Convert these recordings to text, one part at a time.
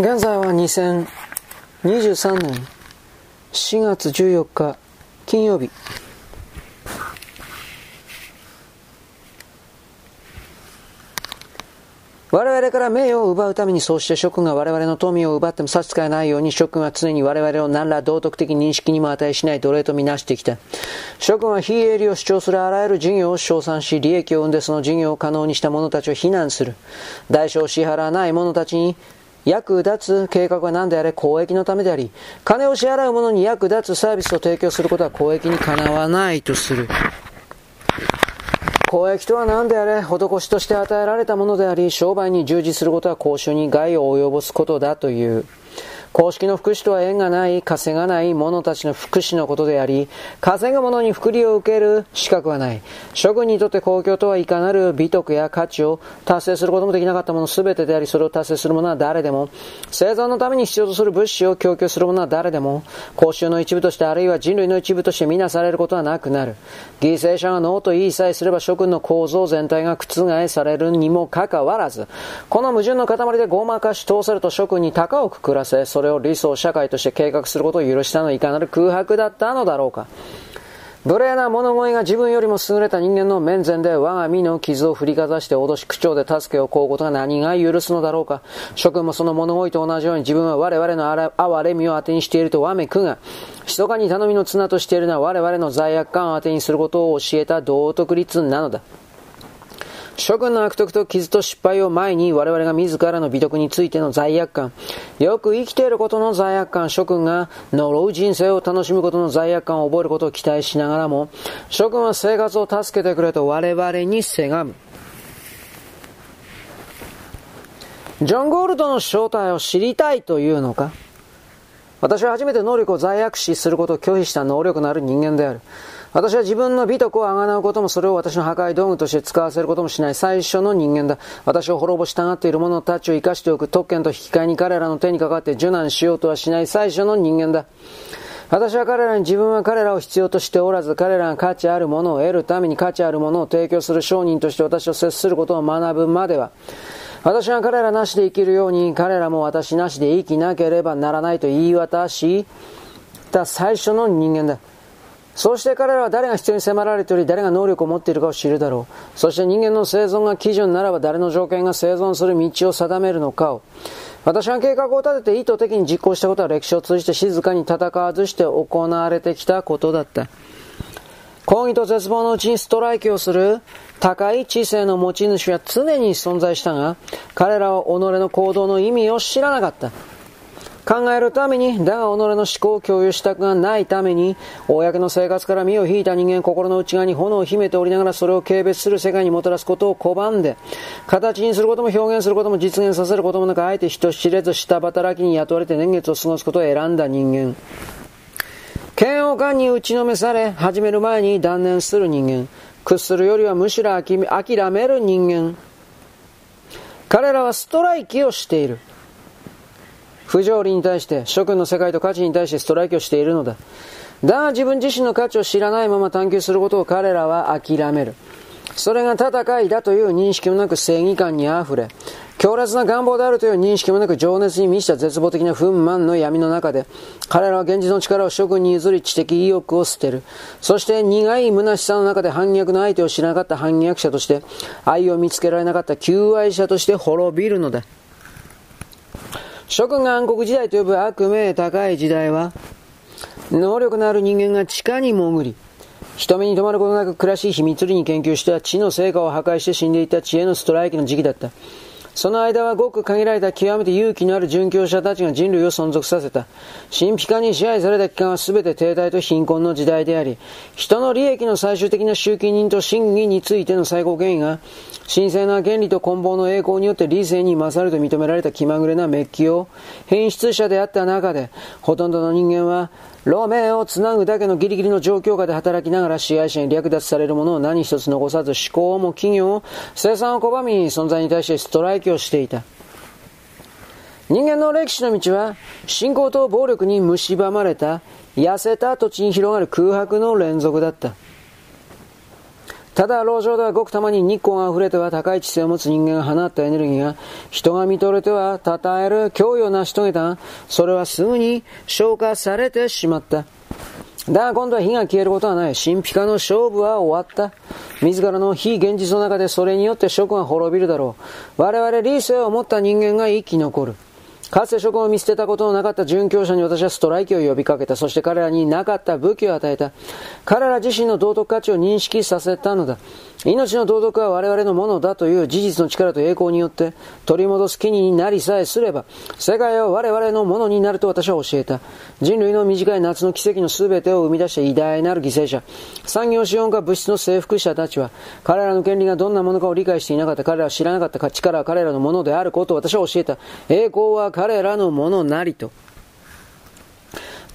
現在は2023年4月14日金曜日我々から名誉を奪うためにそうして諸君が我々の富を奪っても差し支えないように諸君は常に我々を何ら道徳的認識にも値しない奴隷とみなしてきた。諸君は非営利を主張するあらゆる事業を称賛し、利益を生んでその事業を可能にした者たちを非難する。代償を支払わない者たちに役立つ計画は何であれ公益のためであり、金を支払う者に役立つサービスを提供することは公益にかなわないとする。公益とは何であれ、施しとして与えられたものであり、商売に従事することは公衆に害を及ぼすことだという。公式の福祉とは縁がない、稼がない者たちの福祉のことであり、稼ぐ者に福利を受ける資格はない。諸君にとって公共とはいかなる美徳や価値を達成することもできなかったもの全てであり、それを達成する者は誰でも、生存のために必要とする物資を供給する者は誰でも、公衆の一部としてあるいは人類の一部としてみなされることはなくなる。犠牲者がノーと言いさえすれば諸君の構造全体が覆されるにもかかわらず、この矛盾の塊でごまかし通せると諸君に高をくくらせ、それを理想社会として計画することを許したのはいかなる空白だったのだろうか。無礼な物乞いが自分よりも優れた人間の面前で我が身の傷を振りかざして脅し口調で助けを請うことが何が許すのだろうか。諸君もその物乞いと同じように自分は我々の哀れみを当てにしているとわめくが、密かに頼みの綱としているのは我々の罪悪感を当てにすることを教えた道徳律なのだ。諸君の悪徳と傷と失敗を前に我々が自らの美徳についての罪悪感、よく生きていることの罪悪感、諸君が呪う人生を楽しむことの罪悪感を覚えることを期待しながらも、諸君は生活を助けてくれと我々にせがむ。ジョン・ゴールドの正体を知りたいというのか？私は初めて能力を罪悪視することを拒否した能力のある人間である。私は自分の美徳をあがなうことも、それを私の破壊道具として使わせることもしない最初の人間だ。私を滅ぼしたがっている者たちを生かしておく特権と引き換えに彼らの手にかかって受難しようとはしない最初の人間だ。私は彼らに自分は彼らを必要としておらず、彼らが価値あるものを得るために価値あるものを提供する商人として私を接することを学ぶまでは、私が彼らなしで生きるように、彼らも私なしで生きなければならないと言い渡した最初の人間だ。そうして彼らは誰が必要に迫られており、誰が能力を持っているかを知るだろう。そして人間の生存が基準ならば誰の条件が生存する道を定めるのかを。私が計画を立てて意図的に実行したことは歴史を通じて静かに戦わずして行われてきたことだった。抗議と絶望のうちにストライキをする高い知性の持ち主は常に存在したが、彼らは己の行動の意味を知らなかった。考えるために、だが己の思考を共有したくがないために、公の生活から身を引いた人間、心の内側に炎を秘めておりながらそれを軽蔑する世界にもたらすことを拒んで、形にすることも表現することも実現させることもなく、あえて人知れず下働きに雇われて年月を過ごすことを選んだ人間。嫌悪感に打ちのめされ、始める前に断念する人間。屈するよりはむしろ諦める人間。彼らはストライキをしている。不条理に対して、諸君の世界と価値に対してストライキをしているのだ。だが自分自身の価値を知らないまま探求することを彼らは諦める。それが戦いだという認識もなく正義感に溢れ、強烈な願望であるという認識もなく情熱に満ちた絶望的な憤懣の闇の中で、彼らは現実の力を諸君に譲り知的意欲を捨てる。そして苦い虚しさの中で反逆の相手を知らなかった反逆者として、愛を見つけられなかった求愛者として滅びるのだ。諸君が暗黒時代と呼ぶ悪名高い時代は、能力のある人間が地下に潜り、人目に留まることなく暮らし秘密裏に研究した地の成果を破壊して死んでいた知恵のストライキの時期だった。その間はごく限られた極めて勇気のある殉教者たちが人類を存続させた。神秘化に支配された期間は全て停滞と貧困の時代であり、人の利益の最終的な集金人と真偽についての最高権威が、神聖な原理と棍棒の栄光によって理性に勝ると認められた気まぐれなメッキを、変質者であった中で、ほとんどの人間は、路面をつなぐだけのギリギリの状況下で働きながら支配者に略奪されるものを何一つ残さず思考も企業、生産を拒み存在に対してストライキをしていた。人間の歴史の道は、信仰と暴力に蝕まれた、痩せた土地に広がる空白の連続だった。ただ、路上ではごくたまに日光が溢れては高い知性を持つ人間が放ったエネルギーが、人が見とれては称える脅威を成し遂げた。それはすぐに消化されてしまった。だが今度は火が消えることはない。神秘家の勝負は終わった。自らの非現実の中でそれによって職が滅びるだろう。我々理性を持った人間が生き残る。かつて職を見捨てたことのなかった殉教者に私はストライキを呼びかけた。そして彼らになかった武器を与えた。彼ら自身の道徳価値を認識させたのだ。命の道徳は我々のものだという事実の力と栄光によって取り戻す気になりさえすれば、世界は我々のものになると私は教えた。人類の短い夏の奇跡の全てを生み出した偉大なる犠牲者、産業資本家物質の征服者たちは、彼らの権利がどんなものかを理解していなかった。彼らは知らなかった力は彼らのものであることを私は教えた。栄光は彼らのものなりと。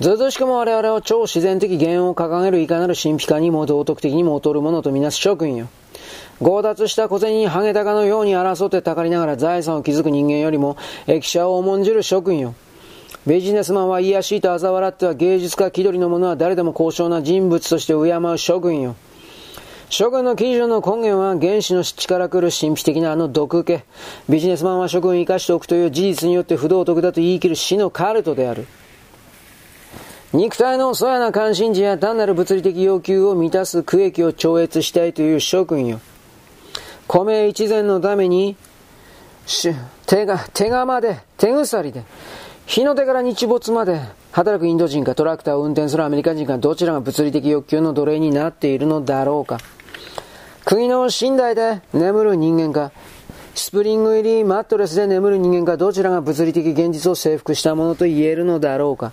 ずうずしくも我々を超自然的言を掲げるいかなる神秘家にも道徳的にも劣るものとみなす諸君よ。強奪した小銭にハゲタカのように争ってたかりながら財産を築く人間よりも駅舎を重んじる諸君よ。ビジネスマンは癒やしいと嘲笑っては芸術家気取りの者は誰でも高尚な人物として敬う諸君よ。諸君の基準の根源は原始の質から来る神秘的なあの毒気。ビジネスマンは諸君を生かしておくという事実によって不道徳だと言い切る死のカルトである。肉体のそやな関心事や単なる物理的要求を満たす区域を超越したいという諸君よ。米一膳のために、手が、手釜で、手鎖で、日の出から日没まで働くインド人かトラクターを運転するアメリカ人かどちらが物理的欲求の奴隷になっているのだろうか。国の寝台で眠る人間か、スプリング入りマットレスで眠る人間かどちらが物理的現実を征服したものと言えるのだろうか。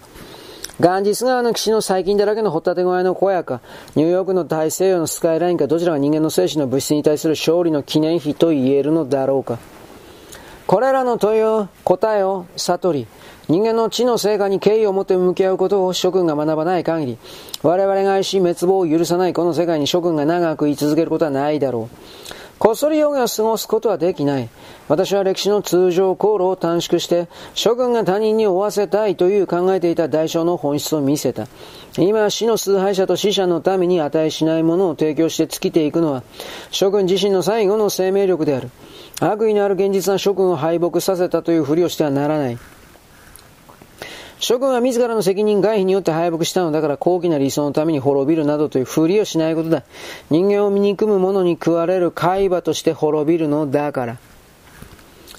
ガンジス川の岸の最近だらけのホタテ小屋の小屋か、ニューヨークの大西洋のスカイラインか、どちらが人間の精神の物質に対する勝利の記念碑と言えるのだろうか。これらの問いを、答えを悟り、人間の知の成果に敬意を持って向き合うことを諸君が学ばない限り、我々が愛し滅亡を許さないこの世界に諸君が長く居続けることはないだろう。こっそり容疑を過ごすことはできない。私は歴史の通常航路を短縮して、諸君が他人に負わせたいという考えていた代償の本質を見せた。今、死の崇拝者と死者のために値しないものを提供して尽きていくのは、諸君自身の最後の生命力である。悪意のある現実な諸君を敗北させたというふりをしてはならない。諸君は自らの責任回避によって敗北したのだから高貴な理想のために滅びるなどというふりをしないことだ。人間を醜む者に食われる海馬として滅びるのだから。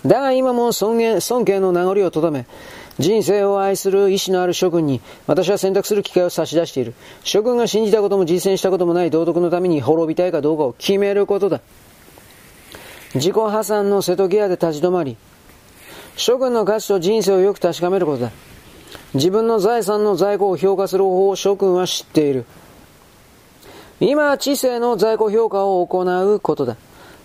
だが今も尊敬尊敬の名残をとどめ、人生を愛する意志のある諸君に私は選択する機会を差し出している。諸君が信じたことも実践したこともない道徳のために滅びたいかどうかを決めることだ。自己破産の瀬戸際で立ち止まり、諸君の価値と人生をよく確かめることだ。自分の財産の在庫を評価する方法を諸君は知っている。今、知性の在庫評価を行うことだ。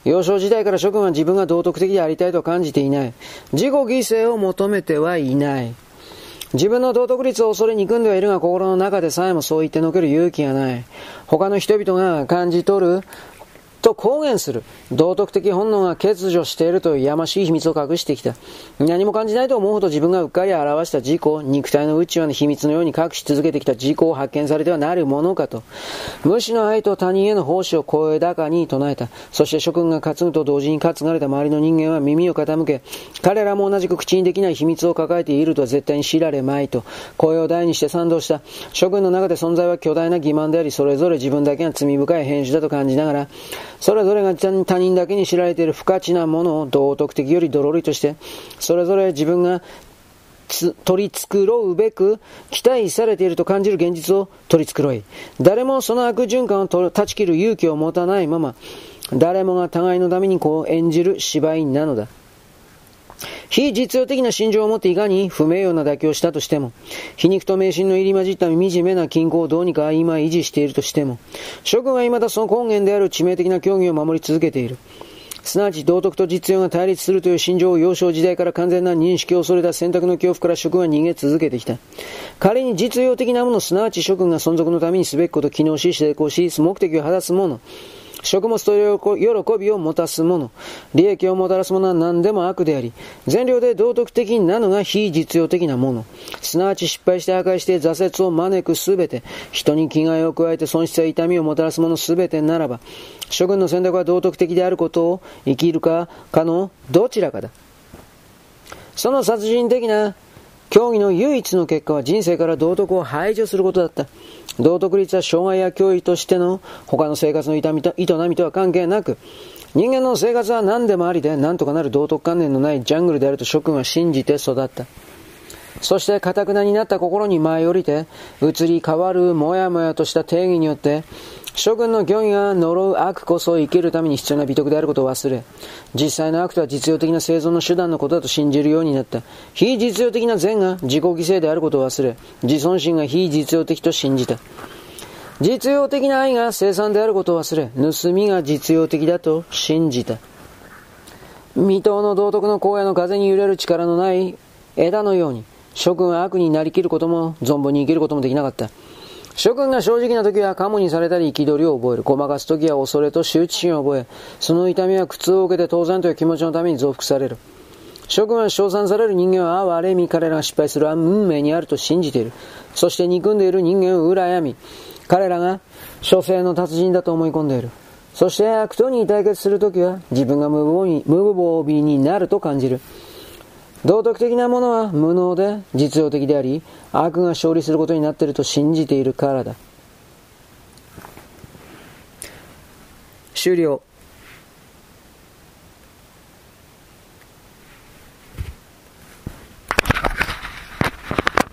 幼少時代から諸君は自分が道徳的でありたいと感じていない。自己犠牲を求めてはいない。自分の道徳率を恐れ憎んではいるが心の中でさえもそう言ってのける勇気がない。他の人々が感じ取ると公言する。道徳的本能が欠如しているというやましい秘密を隠してきた。何も感じないと思うほど自分がうっかり表した自己、肉体の内輪の秘密のように隠し続けてきた自己を発見されてはなるものかと。無視の愛と他人への奉仕を声高に唱えた。そして諸君が担ぐと同時に担がれた周りの人間は耳を傾け、彼らも同じく口にできない秘密を抱えているとは絶対に知られまいと。声を大にして賛同した。諸君の中で存在は巨大な欺瞞であり、それぞれ自分だけが罪深い編集だと感じながら、それぞれが他人だけに知られている不価値なものを道徳的よりドロリとして、それぞれ自分が取り繕うべく期待されていると感じる現実を取り繕い、誰もその悪循環を断ち切る勇気を持たないまま、誰もが互いのためにこう演じる芝居なのだ。非実用的な心情を持っていかに不名誉な妥協をしたとしても、皮肉と迷信の入り混じった惨めな均衡をどうにか今維持しているとしても、諸君は未だその根源である致命的な競技を守り続けている。すなわち道徳と実用が対立するという心情を幼少時代から完全な認識を恐れた選択の恐怖から諸君は逃げ続けてきた。仮に実用的なもの、すなわち諸君が存続のためにすべきことを機能し、成功し、目的を果たすもの、食物と喜びを持たすもの、利益をもたらすものは何でも悪であり、全量で道徳的なのが非実用的なもの、すなわち失敗して破壊して挫折を招くすべて、人に危害を加えて損失や痛みをもたらすものすべてならば、諸君の選択は道徳的であることを生きるか、かのどちらかだ。その殺人的な競技の唯一の結果は人生から道徳を排除することだった。道徳律は障害や脅威としての他の生活の痛みと営みとは関係なく、人間の生活は何でもありで何とかなる道徳観念のないジャングルであると諸君は信じて育った。そして、かたくなになった心に舞い降りて、移り変わるもやもやとした定義によって、諸君の行為が呪う悪こそ生きるために必要な美徳であることを忘れ、実際の悪とは実用的な生存の手段のことだと信じるようになった。非実用的な善が自己犠牲であることを忘れ、自尊心が非実用的と信じた。実用的な愛が生産であることを忘れ、盗みが実用的だと信じた。未踏の道徳の荒野の風に揺れる力のない枝のように、諸君は悪になりきることも存分に生きることもできなかった。諸君が正直な時はカモにされたり憤りを覚える。ごまかす時は恐れと羞恥心を覚え、その痛みは苦痛を受けて当然という気持ちのために増幅される。諸君は称賛される人間は哀れみ彼らが失敗する運命にあると信じている。そして憎んでいる人間を羨み、彼らが諸生の達人だと思い込んでいる。そして悪党に対決するときは自分が無防備になると感じる。道徳的なものは無能で実用的であり、悪が勝利することになっていると信じているからだ。終了。